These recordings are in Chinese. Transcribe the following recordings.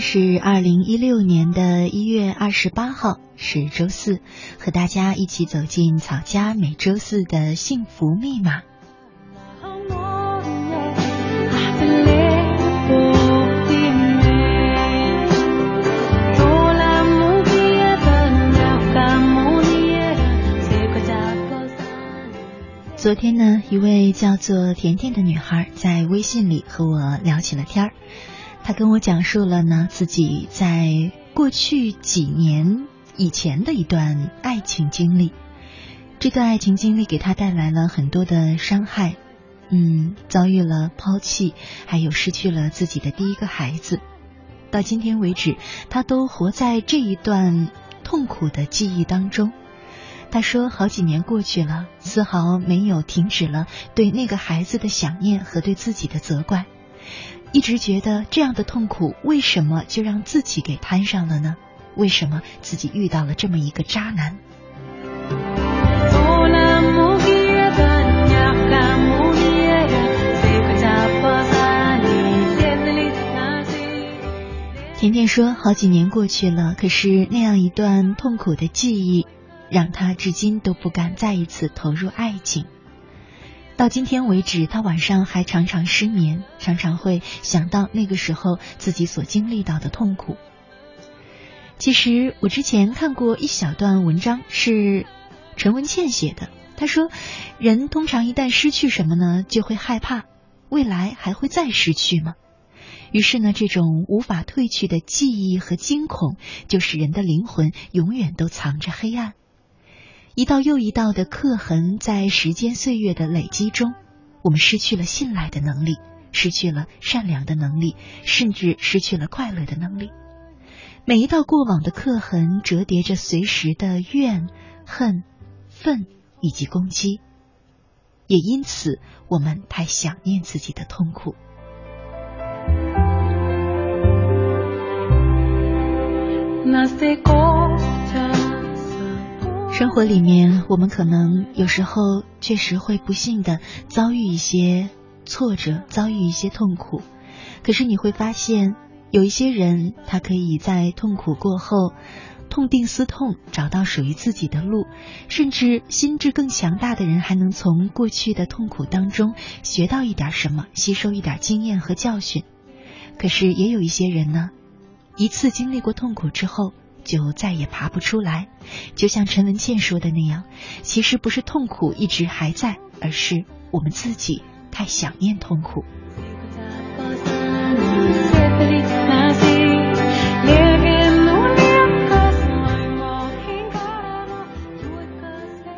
是二零一六年的一月二十八号，是周四，和大家一起走进草家每周四的幸福密码。昨天呢，一位叫做甜甜的女孩在微信里和我聊起了天儿。他跟我讲述了呢自己在过去几年以前的一段爱情经历，这段爱情经历给他带来了很多的伤害，嗯，遭遇了抛弃，还有失去了自己的第一个孩子，到今天为止，他都活在这一段痛苦的记忆当中。他说，好几年过去了，丝毫没有停止了对那个孩子的想念和对自己的责怪。一直觉得这样的痛苦，为什么就让自己给摊上了呢？为什么自己遇到了这么一个渣男？甜甜说，好几年过去了，可是那样一段痛苦的记忆，让她至今都不敢再一次投入爱情。到今天为止，他晚上还常常失眠，常常会想到那个时候自己所经历到的痛苦。其实我之前看过一小段文章，是陈文茜写的。他说，人通常一旦失去什么呢，就会害怕未来还会再失去吗？于是呢，这种无法褪去的记忆和惊恐，就使人的灵魂永远都藏着黑暗。一道又一道的刻痕，在时间岁月的累积中，我们失去了信赖的能力，失去了善良的能力，甚至失去了快乐的能力。每一道过往的刻痕，折叠着随时的怨、恨、愤以及攻击，也因此，我们太想念自己的痛苦。那些过生活里面，我们可能有时候确实会不幸的遭遇一些挫折，遭遇一些痛苦。可是你会发现，有一些人，他可以在痛苦过后痛定思痛，找到属于自己的路。甚至心智更强大的人，还能从过去的痛苦当中学到一点什么，吸收一点经验和教训。可是也有一些人呢，一次经历过痛苦之后。就再也爬不出来，就像陈文茜说的那样，其实不是痛苦一直还在，而是我们自己太想念痛苦。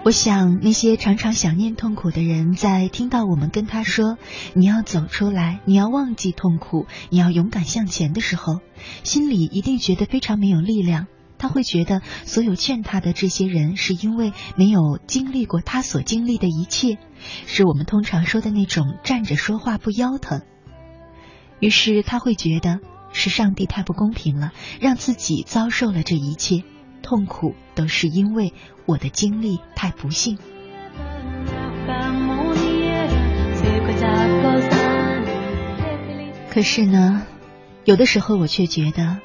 我想，那些常常想念痛苦的人，在听到我们跟他说“你要走出来，你要忘记痛苦，你要勇敢向前”的时候，心里一定觉得非常没有力量。他会觉得，所有劝他的这些人，是因为没有经历过他所经历的一切，是我们通常说的那种站着说话不腰疼。于是他会觉得，是上帝太不公平了，让自己遭受了这一切。痛苦都是因为我的经历太不幸。可是呢，有的时候我却觉得，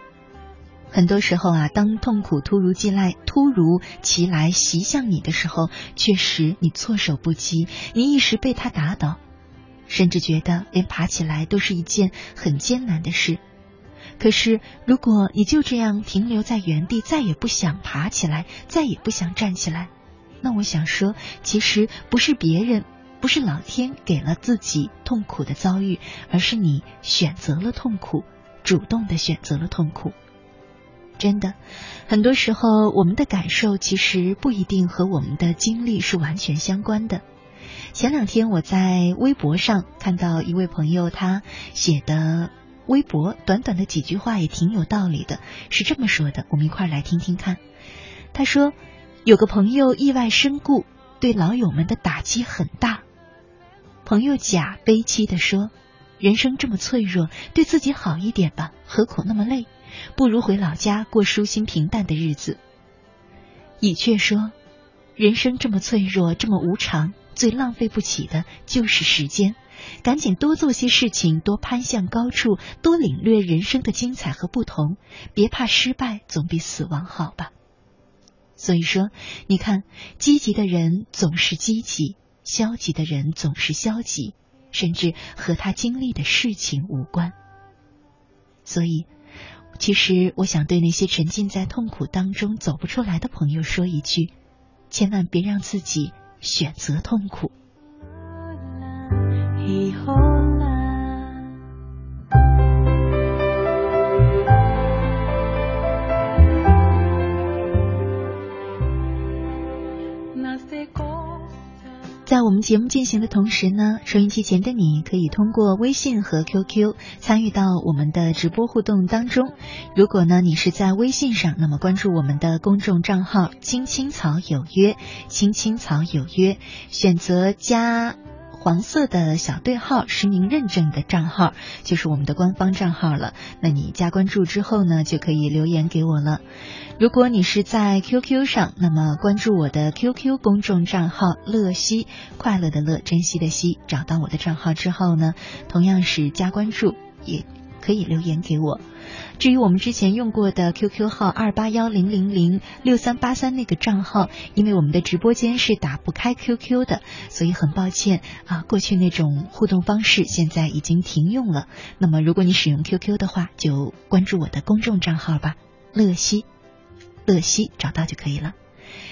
很多时候啊，当痛苦突如其来、突如其来袭向你的时候，确实你措手不及，你一时被他打倒，甚至觉得连爬起来都是一件很艰难的事。可是，如果你就这样停留在原地，再也不想爬起来，再也不想站起来，那我想说，其实不是别人，不是老天给了自己痛苦的遭遇，而是你选择了痛苦，主动的选择了痛苦。真的，很多时候我们的感受其实不一定和我们的经历是完全相关的。前两天我在微博上看到一位朋友他写的微博，短短的几句话也挺有道理的，是这么说的，我们一块儿来听听看。他说，有个朋友意外身故，对老友们的打击很大。朋友甲悲戚的说：“人生这么脆弱，对自己好一点吧，何苦那么累？”不如回老家过舒心平淡的日子。乙却说：“人生这么脆弱，这么无常，最浪费不起的就是时间。赶紧多做些事情，多攀向高处，多领略人生的精彩和不同。别怕失败，总比死亡好吧。”所以说，你看，积极的人总是积极，消极的人总是消极，甚至和他经历的事情无关。所以。其实，我想对那些沉浸在痛苦当中走不出来的朋友说一句：千万别让自己选择痛苦。在我们节目进行的同时呢，收音机前的你可以通过微信和 QQ 参与到我们的直播互动当中。如果呢你是在微信上，那么关注我们的公众账号“青青草有约”，“青青草有约”，选择加。黄色的小对号实名认证的账号就是我们的官方账号了。那你加关注之后呢，就可以留言给我了。如果你是在 QQ 上，那么关注我的 QQ 公众账号“乐西”，快乐的乐，珍惜的惜。找到我的账号之后呢，同样是加关注，也可以留言给我。至于我们之前用过的 QQ 号二八幺零零零六三八三那个账号，因为我们的直播间是打不开 QQ 的，所以很抱歉啊，过去那种互动方式现在已经停用了。那么如果你使用 QQ 的话，就关注我的公众账号吧，乐西，乐西找到就可以了。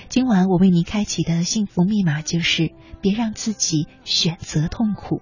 今晚我为你开启的幸福密码就是别让自己选择痛苦。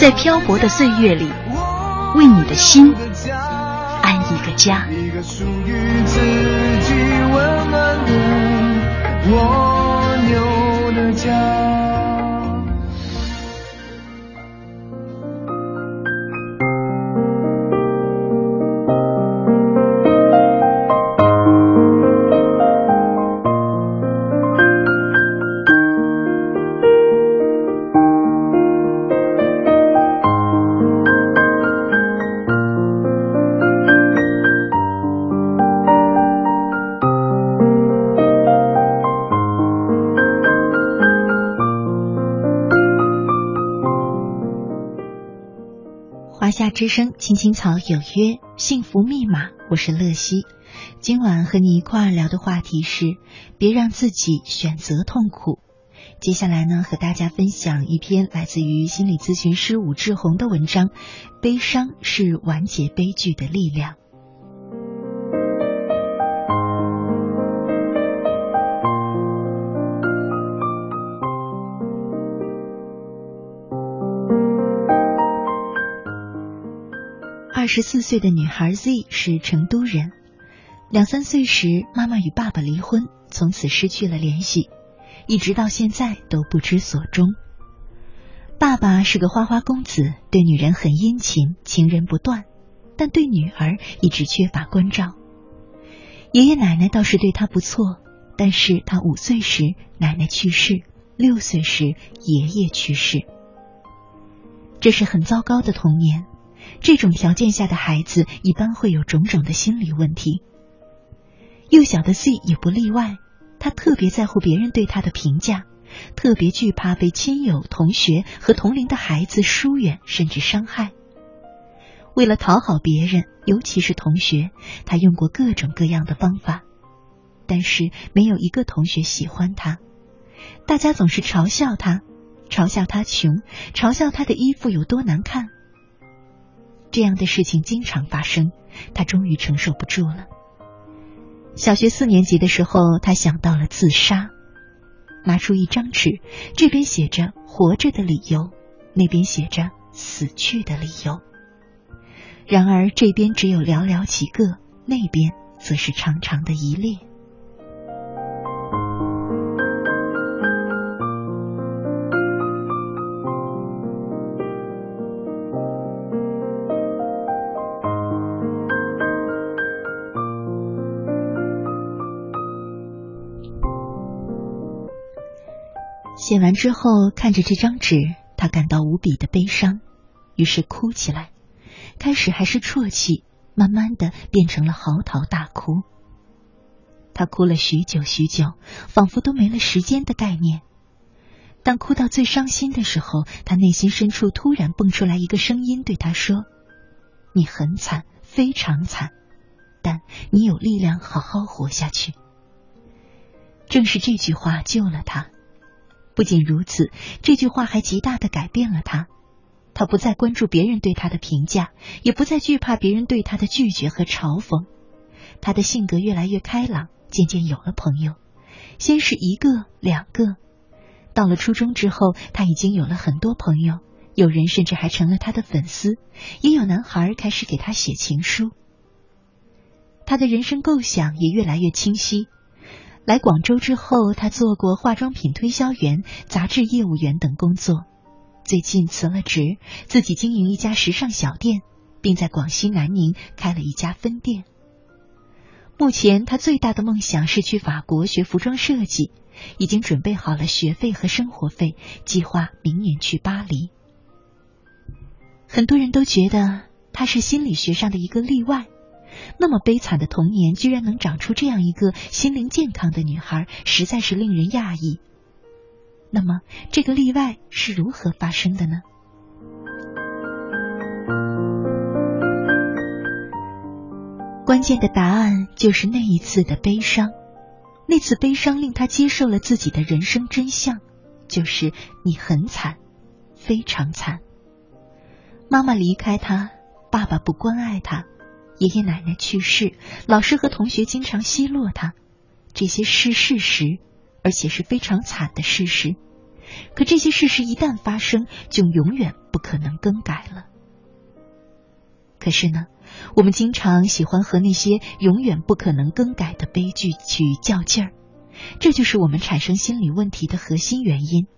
在漂泊的岁月里，为你的心安一个家。之声青青草有约幸福密码，我是乐西。今晚和你一块儿聊的话题是：别让自己选择痛苦。接下来呢，和大家分享一篇来自于心理咨询师武志红的文章：悲伤是完结悲剧的力量。十四岁的女孩 Z 是成都人，两三岁时妈妈与爸爸离婚，从此失去了联系，一直到现在都不知所终。爸爸是个花花公子，对女人很殷勤，情人不断，但对女儿一直缺乏关照。爷爷奶奶倒是对他不错，但是他五岁时奶奶去世，六岁时爷爷去世，这是很糟糕的童年。这种条件下的孩子一般会有种种的心理问题。幼小的 C 也不例外，他特别在乎别人对他的评价，特别惧怕被亲友、同学和同龄的孩子疏远甚至伤害。为了讨好别人，尤其是同学，他用过各种各样的方法，但是没有一个同学喜欢他。大家总是嘲笑他，嘲笑他穷，嘲笑他的衣服有多难看。这样的事情经常发生，他终于承受不住了。小学四年级的时候，他想到了自杀，拿出一张纸，这边写着“活着的理由”，那边写着“死去的理由”。然而这边只有寥寥几个，那边则是长长的一列。写完之后，看着这张纸，他感到无比的悲伤，于是哭起来。开始还是啜泣，慢慢的变成了嚎啕大哭。他哭了许久许久，仿佛都没了时间的概念。当哭到最伤心的时候，他内心深处突然蹦出来一个声音，对他说：“你很惨，非常惨，但你有力量好好活下去。”正是这句话救了他。不仅如此，这句话还极大的改变了他。他不再关注别人对他的评价，也不再惧怕别人对他的拒绝和嘲讽。他的性格越来越开朗，渐渐有了朋友。先是一个、两个，到了初中之后，他已经有了很多朋友，有人甚至还成了他的粉丝，也有男孩开始给他写情书。他的人生构想也越来越清晰。来广州之后，他做过化妆品推销员、杂志业务员等工作。最近辞了职，自己经营一家时尚小店，并在广西南宁开了一家分店。目前，他最大的梦想是去法国学服装设计，已经准备好了学费和生活费，计划明年去巴黎。很多人都觉得他是心理学上的一个例外。那么悲惨的童年，居然能长出这样一个心灵健康的女孩，实在是令人讶异。那么，这个例外是如何发生的呢？关键的答案就是那一次的悲伤。那次悲伤令他接受了自己的人生真相，就是你很惨，非常惨。妈妈离开他，爸爸不关爱他。爷爷奶奶去世，老师和同学经常奚落他，这些是事实，而且是非常惨的事实。可这些事实一旦发生，就永远不可能更改了。可是呢，我们经常喜欢和那些永远不可能更改的悲剧去较劲儿，这就是我们产生心理问题的核心原因。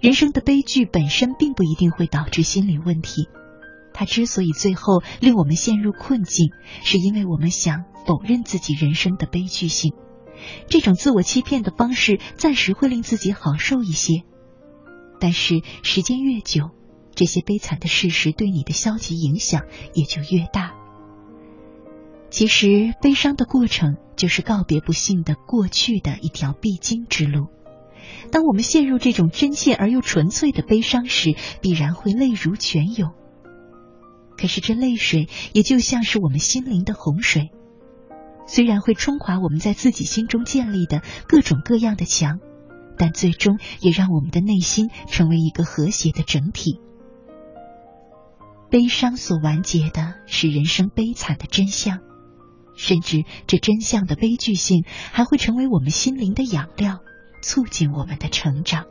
人生的悲剧本身并不一定会导致心理问题。他之所以最后令我们陷入困境，是因为我们想否认自己人生的悲剧性。这种自我欺骗的方式暂时会令自己好受一些，但是时间越久，这些悲惨的事实对你的消极影响也就越大。其实，悲伤的过程就是告别不幸的过去的一条必经之路。当我们陷入这种真切而又纯粹的悲伤时，必然会泪如泉涌。可是这泪水也就像是我们心灵的洪水，虽然会冲垮我们在自己心中建立的各种各样的墙，但最终也让我们的内心成为一个和谐的整体。悲伤所完结的是人生悲惨的真相，甚至这真相的悲剧性还会成为我们心灵的养料，促进我们的成长。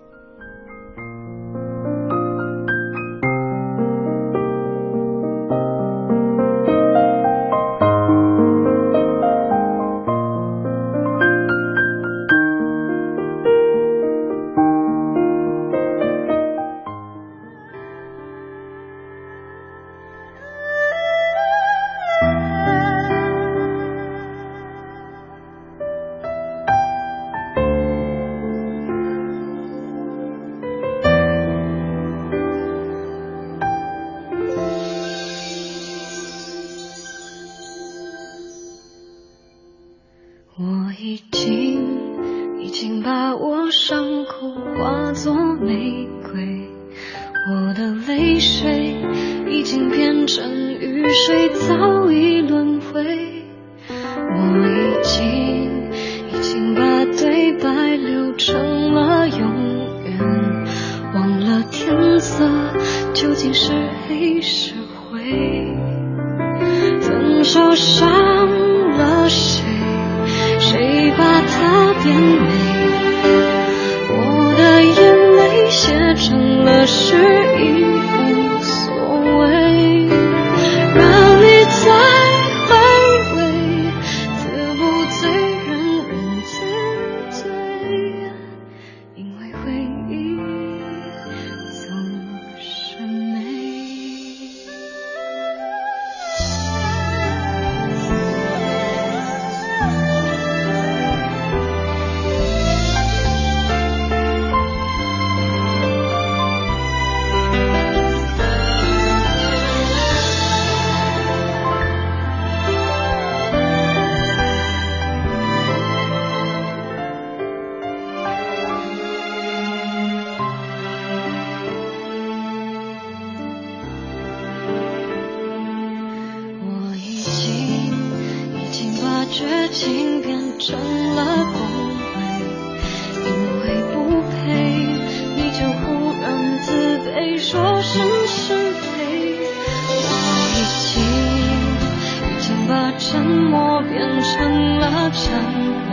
我已经已经把我伤口化作玫瑰我的泪水已经变成雨水早已轮回。我已经已经把对白留成了永远。忘了天色究竟是黑是灰。分手伤说是是非，我已经已经把沉默变成了忏悔，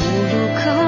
无路可。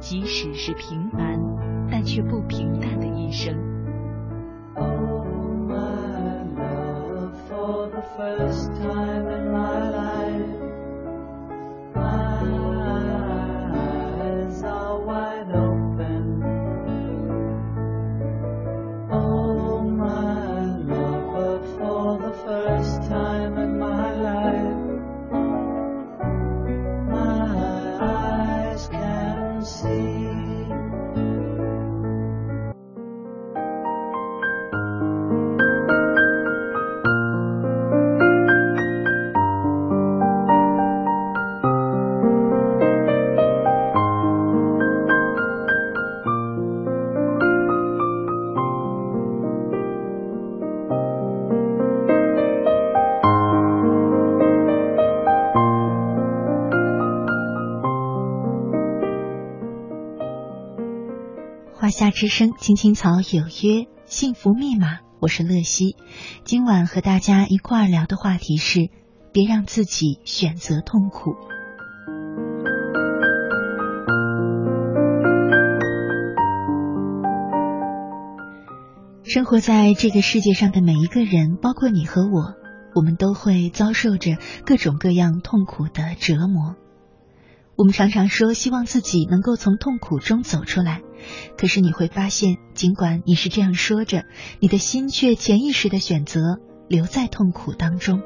即使是平凡。但却不平淡的一生。之声青青草有约幸福密码，我是乐西。今晚和大家一块儿聊的话题是：别让自己选择痛苦。生活在这个世界上的每一个人，包括你和我，我们都会遭受着各种各样痛苦的折磨。我们常常说，希望自己能够从痛苦中走出来。可是你会发现，尽管你是这样说着，你的心却潜意识的选择留在痛苦当中。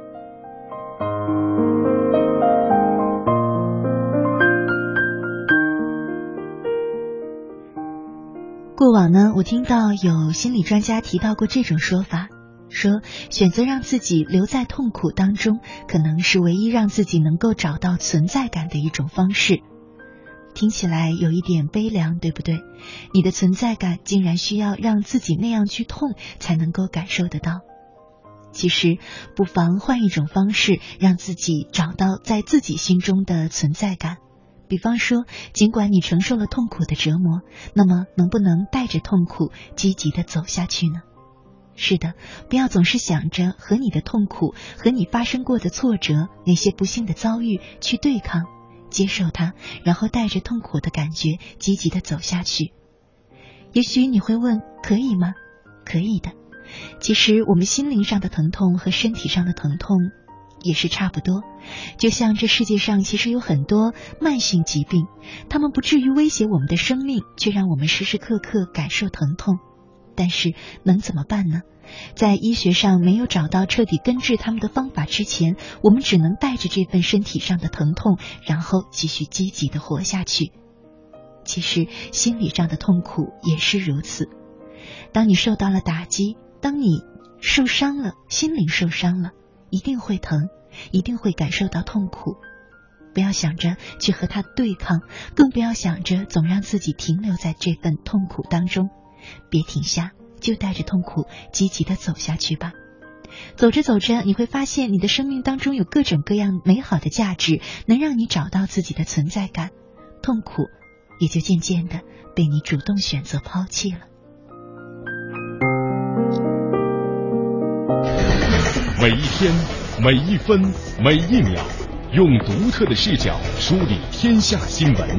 过往呢，我听到有心理专家提到过这种说法，说选择让自己留在痛苦当中，可能是唯一让自己能够找到存在感的一种方式。听起来有一点悲凉，对不对？你的存在感竟然需要让自己那样去痛才能够感受得到。其实，不妨换一种方式，让自己找到在自己心中的存在感。比方说，尽管你承受了痛苦的折磨，那么能不能带着痛苦积极的走下去呢？是的，不要总是想着和你的痛苦、和你发生过的挫折、那些不幸的遭遇去对抗，接受它，然后带着痛苦的感觉积极的走下去。也许你会问，可以吗？可以的。其实，我们心灵上的疼痛和身体上的疼痛。也是差不多，就像这世界上其实有很多慢性疾病，他们不至于威胁我们的生命，却让我们时时刻刻感受疼痛。但是能怎么办呢？在医学上没有找到彻底根治他们的方法之前，我们只能带着这份身体上的疼痛，然后继续积极的活下去。其实心理上的痛苦也是如此。当你受到了打击，当你受伤了，心灵受伤了。一定会疼，一定会感受到痛苦。不要想着去和他对抗，更不要想着总让自己停留在这份痛苦当中。别停下，就带着痛苦积极的走下去吧。走着走着，你会发现你的生命当中有各种各样美好的价值，能让你找到自己的存在感。痛苦也就渐渐的被你主动选择抛弃了。每一天，每一分，每一秒，用独特的视角梳理天下新闻，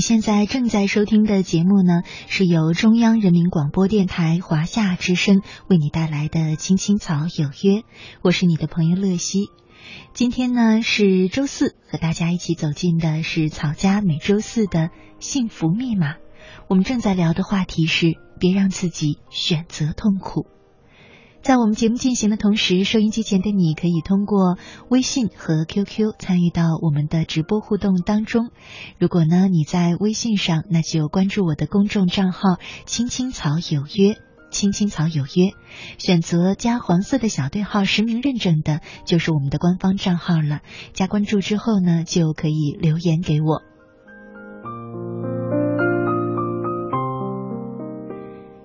你现在正在收听的节目呢，是由中央人民广播电台华夏之声为你带来的《青青草有约》，我是你的朋友乐西。今天呢是周四，和大家一起走进的是草家每周四的幸福密码。我们正在聊的话题是：别让自己选择痛苦。在我们节目进行的同时，收音机前的你可以通过微信和 QQ 参与到我们的直播互动当中。如果呢你在微信上，那就关注我的公众账号“青青草有约”，“青青草有约”，选择加黄色的小对号实名认证的，就是我们的官方账号了。加关注之后呢，就可以留言给我。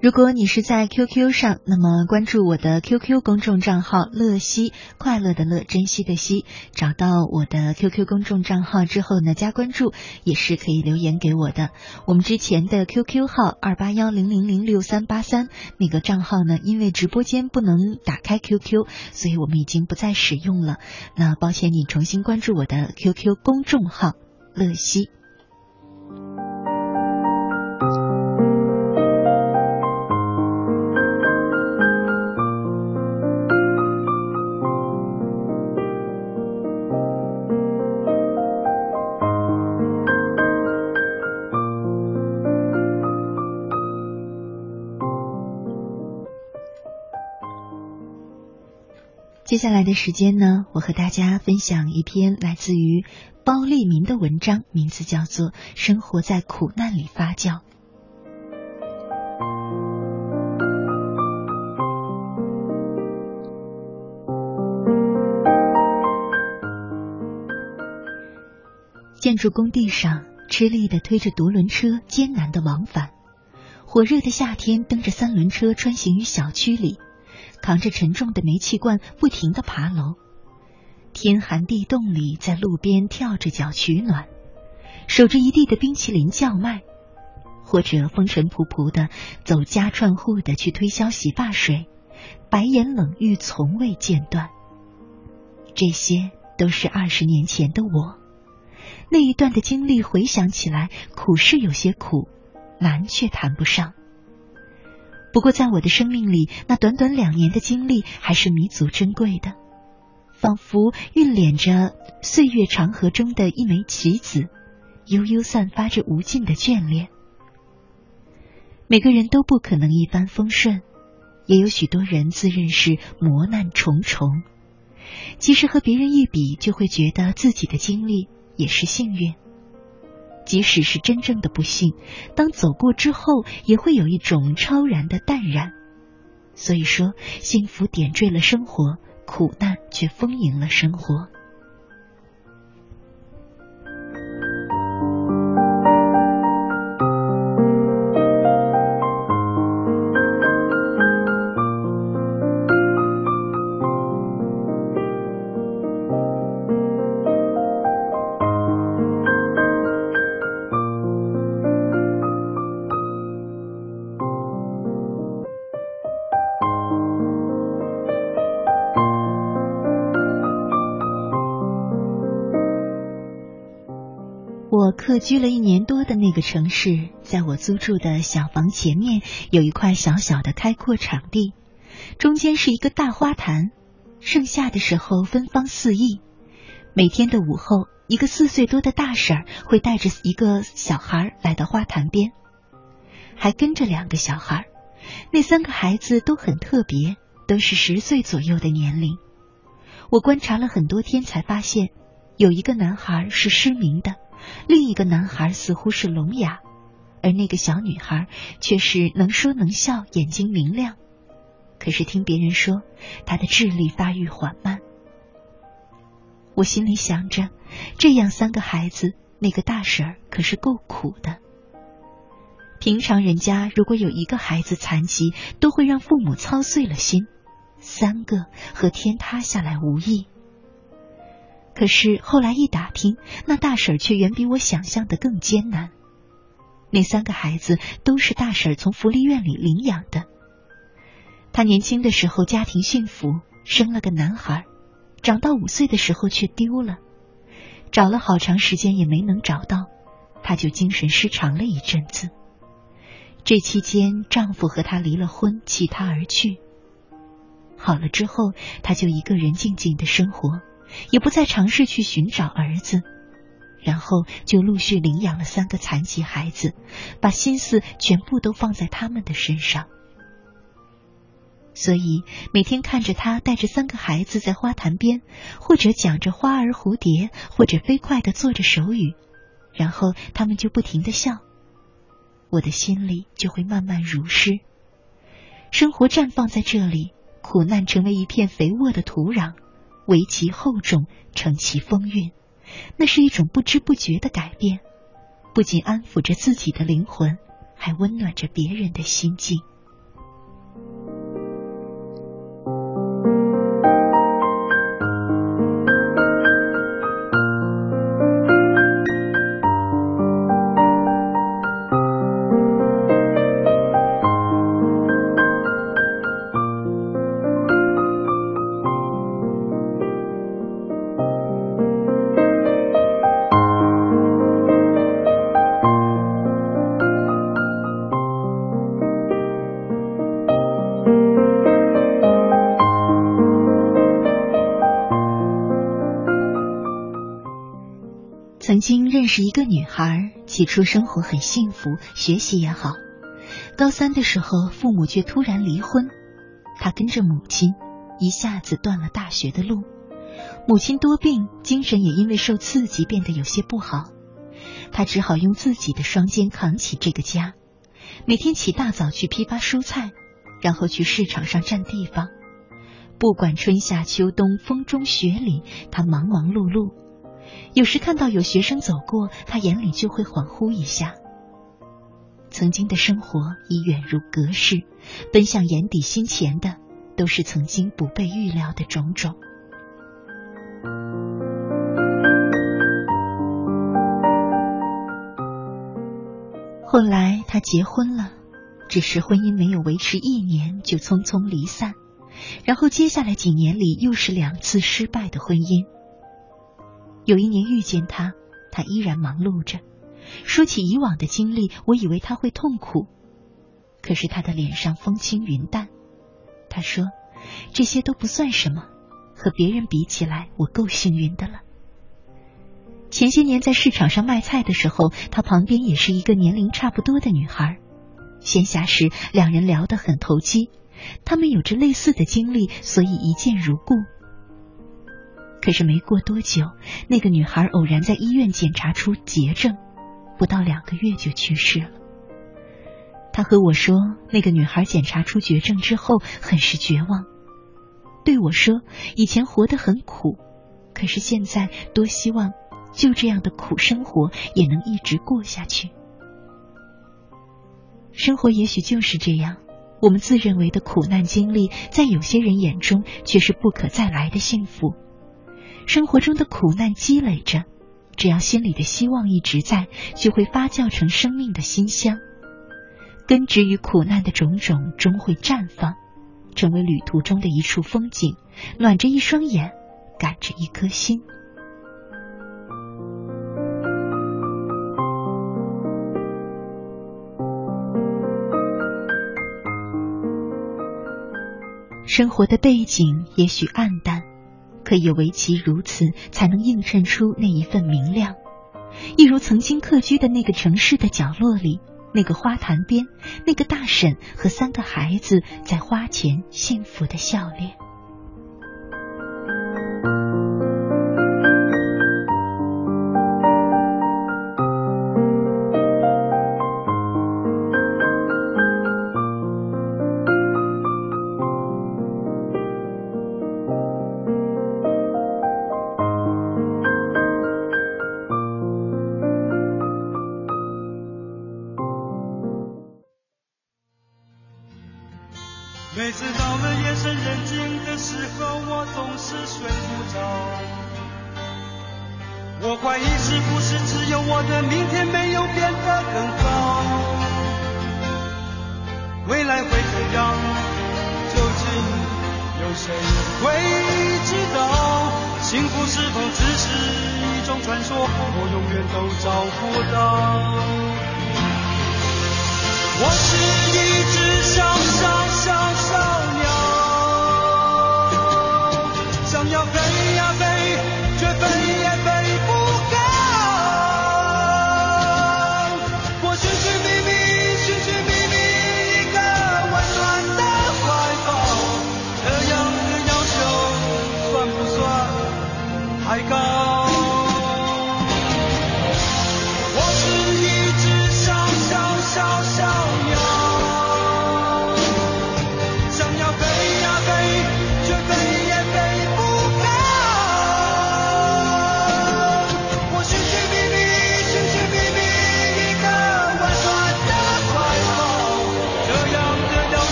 如果你是在 QQ 上，那么关注我的 QQ 公众账号“乐西”，快乐的乐，珍惜的惜。找到我的 QQ 公众账号之后呢，加关注也是可以留言给我的。我们之前的 QQ 号二八幺零零零六三八三那个账号呢，因为直播间不能打开 QQ，所以我们已经不再使用了。那抱歉，你重新关注我的 QQ 公众号“乐西”。接下来的时间呢，我和大家分享一篇来自于包立民的文章，名字叫做《生活在苦难里发酵》。建筑工地上，吃力的推着独轮车，艰难的往返；火热的夏天，蹬着三轮车穿行于小区里。扛着沉重的煤气罐，不停的爬楼。天寒地冻里，在路边跳着脚取暖，守着一地的冰淇淋叫卖，或者风尘仆仆的走家串户的去推销洗发水，白眼冷遇从未间断。这些都是二十年前的我，那一段的经历回想起来，苦是有些苦，难却谈不上。不过，在我的生命里，那短短两年的经历还是弥足珍贵的，仿佛蕴敛着岁月长河中的一枚棋子，悠悠散发着无尽的眷恋。每个人都不可能一帆风顺，也有许多人自认是磨难重重。其实和别人一比，就会觉得自己的经历也是幸运。即使是真正的不幸，当走过之后，也会有一种超然的淡然。所以说，幸福点缀了生活，苦难却丰盈了生活。居了一年多的那个城市，在我租住的小房前面有一块小小的开阔场地，中间是一个大花坛，盛夏的时候芬芳四溢。每天的午后，一个四岁多的大婶会带着一个小孩来到花坛边，还跟着两个小孩。那三个孩子都很特别，都是十岁左右的年龄。我观察了很多天，才发现有一个男孩是失明的。另一个男孩似乎是聋哑，而那个小女孩却是能说能笑，眼睛明亮。可是听别人说，她的智力发育缓慢。我心里想着，这样三个孩子，那个大婶儿可是够苦的。平常人家如果有一个孩子残疾，都会让父母操碎了心；三个和天塌下来无异。可是后来一打听，那大婶却远比我想象的更艰难。那三个孩子都是大婶从福利院里领养的。她年轻的时候家庭幸福，生了个男孩，长到五岁的时候却丢了，找了好长时间也没能找到，她就精神失常了一阵子。这期间，丈夫和她离了婚，弃她而去。好了之后，她就一个人静静的生活。也不再尝试去寻找儿子，然后就陆续领养了三个残疾孩子，把心思全部都放在他们的身上。所以每天看着他带着三个孩子在花坛边，或者讲着花儿蝴蝶，或者飞快的做着手语，然后他们就不停的笑，我的心里就会慢慢如诗。生活绽放在这里，苦难成为一片肥沃的土壤。为其厚重，承其风韵，那是一种不知不觉的改变，不仅安抚着自己的灵魂，还温暖着别人的心境。一个女孩，起初生活很幸福，学习也好。高三的时候，父母却突然离婚，她跟着母亲，一下子断了大学的路。母亲多病，精神也因为受刺激变得有些不好，她只好用自己的双肩扛起这个家，每天起大早去批发蔬菜，然后去市场上占地方。不管春夏秋冬，风中雪里，她忙忙碌碌。有时看到有学生走过，他眼里就会恍惚一下。曾经的生活已远如隔世，奔向眼底心前的，都是曾经不被预料的种种。后来他结婚了，只是婚姻没有维持一年就匆匆离散，然后接下来几年里又是两次失败的婚姻。有一年遇见他，他依然忙碌着。说起以往的经历，我以为他会痛苦，可是他的脸上风轻云淡。他说：“这些都不算什么，和别人比起来，我够幸运的了。”前些年在市场上卖菜的时候，他旁边也是一个年龄差不多的女孩。闲暇时，两人聊得很投机。他们有着类似的经历，所以一见如故。可是没过多久，那个女孩偶然在医院检查出绝症，不到两个月就去世了。他和我说，那个女孩检查出绝症之后很是绝望，对我说：“以前活得很苦，可是现在多希望就这样的苦生活也能一直过下去。”生活也许就是这样，我们自认为的苦难经历，在有些人眼中却是不可再来的幸福。生活中的苦难积累着只要心里的希望一直在就会发酵成生命的馨香。根植于苦难的种种终会绽放成为旅途中的一处风景暖着一双眼感着一颗心。生活的背景也许暗淡可以为其如此，才能映衬出那一份明亮。一如曾经客居的那个城市的角落里，那个花坛边，那个大婶和三个孩子在花前幸福的笑脸。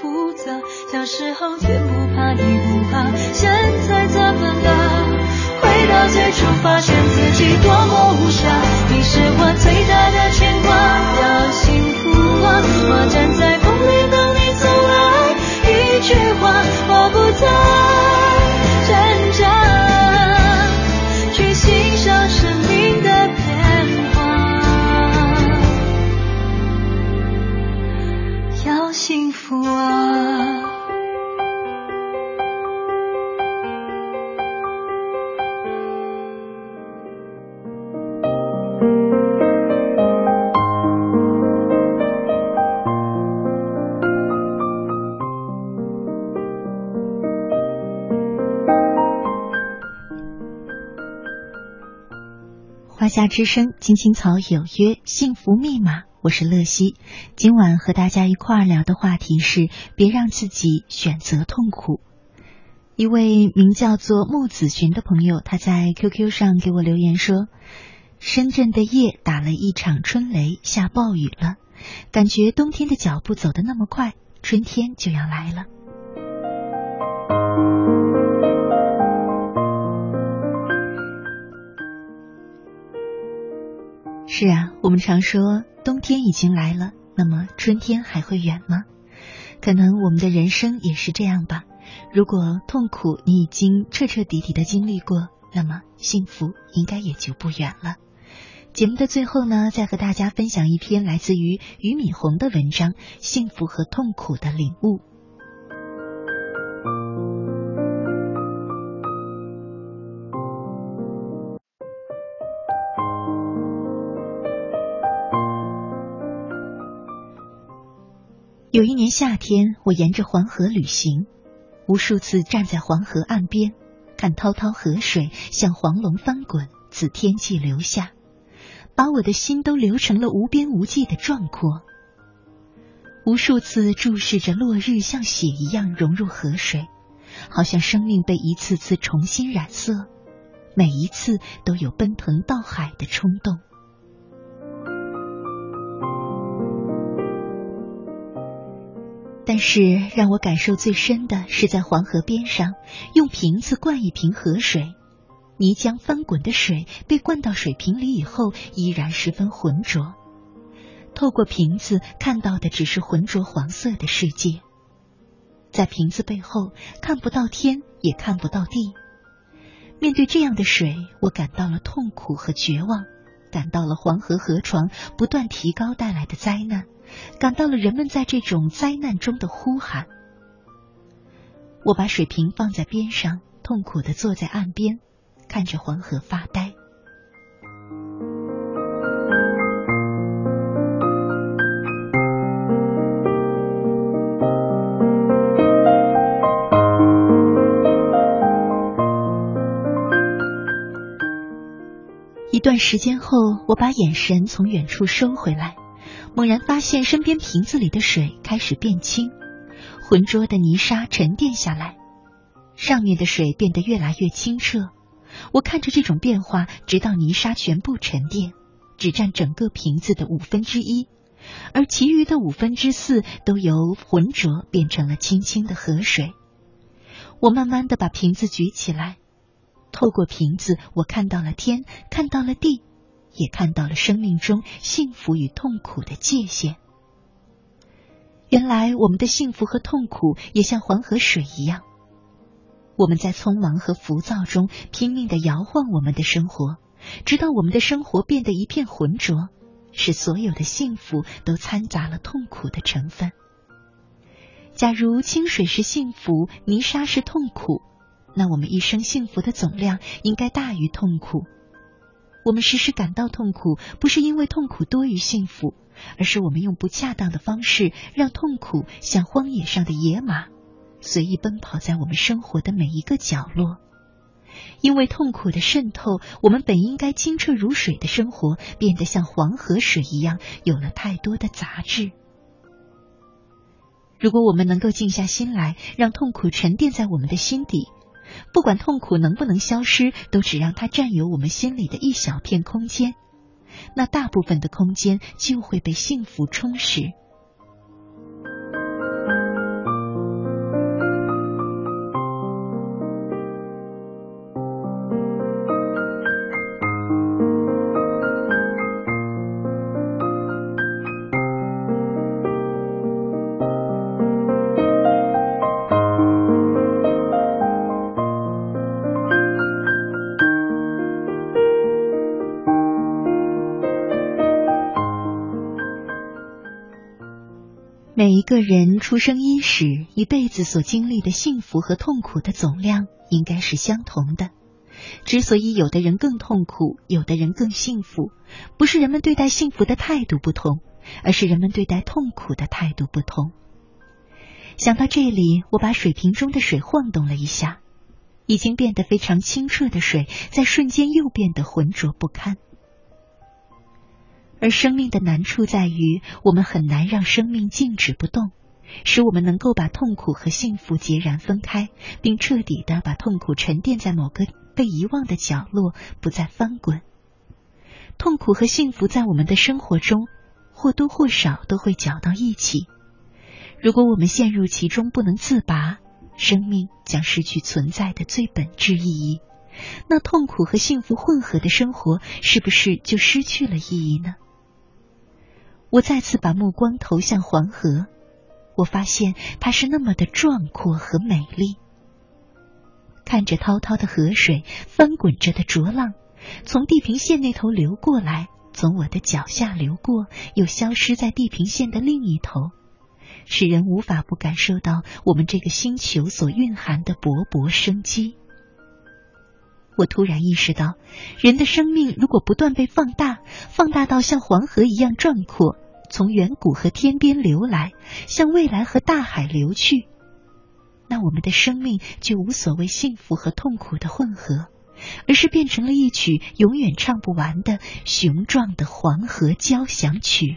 复杂。小时候天不怕地不怕，现在怎么了？回到最初，发现自己多么无暇。你是我最大的牵挂，要幸福啊！我站在风里等你走来，一句话，我不在华夏之声，青青草有约，幸福密码。我是乐西，今晚和大家一块儿聊的话题是：别让自己选择痛苦。一位名叫做木子寻的朋友，他在 QQ 上给我留言说：“深圳的夜打了一场春雷，下暴雨了，感觉冬天的脚步走得那么快，春天就要来了。”是啊，我们常说冬天已经来了，那么春天还会远吗？可能我们的人生也是这样吧。如果痛苦你已经彻彻底底的经历过，那么幸福应该也就不远了。节目的最后呢，再和大家分享一篇来自于俞敏洪的文章《幸福和痛苦的领悟》。有一年夏天，我沿着黄河旅行，无数次站在黄河岸边，看滔滔河水像黄龙翻滚，自天际流下，把我的心都流成了无边无际的壮阔。无数次注视着落日像血一样融入河水，好像生命被一次次重新染色，每一次都有奔腾到海的冲动。但是让我感受最深的是在黄河边上，用瓶子灌一瓶河水，泥浆翻滚的水被灌到水瓶里以后，依然十分浑浊。透过瓶子看到的只是浑浊黄色的世界，在瓶子背后看不到天，也看不到地。面对这样的水，我感到了痛苦和绝望，感到了黄河河床不断提高带来的灾难。感到了人们在这种灾难中的呼喊。我把水瓶放在边上，痛苦的坐在岸边，看着黄河发呆。一段时间后，我把眼神从远处收回来。猛然发现身边瓶子里的水开始变清，浑浊的泥沙沉淀下来，上面的水变得越来越清澈。我看着这种变化，直到泥沙全部沉淀，只占整个瓶子的五分之一，而其余的五分之四都由浑浊变成了清清的河水。我慢慢的把瓶子举起来，透过瓶子，我看到了天，看到了地。也看到了生命中幸福与痛苦的界限。原来我们的幸福和痛苦也像黄河水一样，我们在匆忙和浮躁中拼命的摇晃我们的生活，直到我们的生活变得一片浑浊，使所有的幸福都掺杂了痛苦的成分。假如清水是幸福，泥沙是痛苦，那我们一生幸福的总量应该大于痛苦。我们时时感到痛苦，不是因为痛苦多于幸福，而是我们用不恰当的方式让痛苦像荒野上的野马，随意奔跑在我们生活的每一个角落。因为痛苦的渗透，我们本应该清澈如水的生活，变得像黄河水一样，有了太多的杂质。如果我们能够静下心来，让痛苦沉淀在我们的心底。不管痛苦能不能消失，都只让它占有我们心里的一小片空间。那大部分的空间就会被幸福充实。个人出生伊始，一辈子所经历的幸福和痛苦的总量应该是相同的。之所以有的人更痛苦，有的人更幸福，不是人们对待幸福的态度不同，而是人们对待痛苦的态度不同。想到这里，我把水瓶中的水晃动了一下，已经变得非常清澈的水，在瞬间又变得浑浊不堪。而生命的难处在于，我们很难让生命静止不动，使我们能够把痛苦和幸福截然分开，并彻底的把痛苦沉淀在某个被遗忘的角落，不再翻滚。痛苦和幸福在我们的生活中或多或少都会搅到一起。如果我们陷入其中不能自拔，生命将失去存在的最本质意义。那痛苦和幸福混合的生活，是不是就失去了意义呢？我再次把目光投向黄河，我发现它是那么的壮阔和美丽。看着滔滔的河水，翻滚着的浊浪，从地平线那头流过来，从我的脚下流过，又消失在地平线的另一头，使人无法不感受到我们这个星球所蕴含的勃勃生机。我突然意识到，人的生命如果不断被放大，放大到像黄河一样壮阔，从远古和天边流来，向未来和大海流去，那我们的生命就无所谓幸福和痛苦的混合，而是变成了一曲永远唱不完的雄壮的黄河交响曲。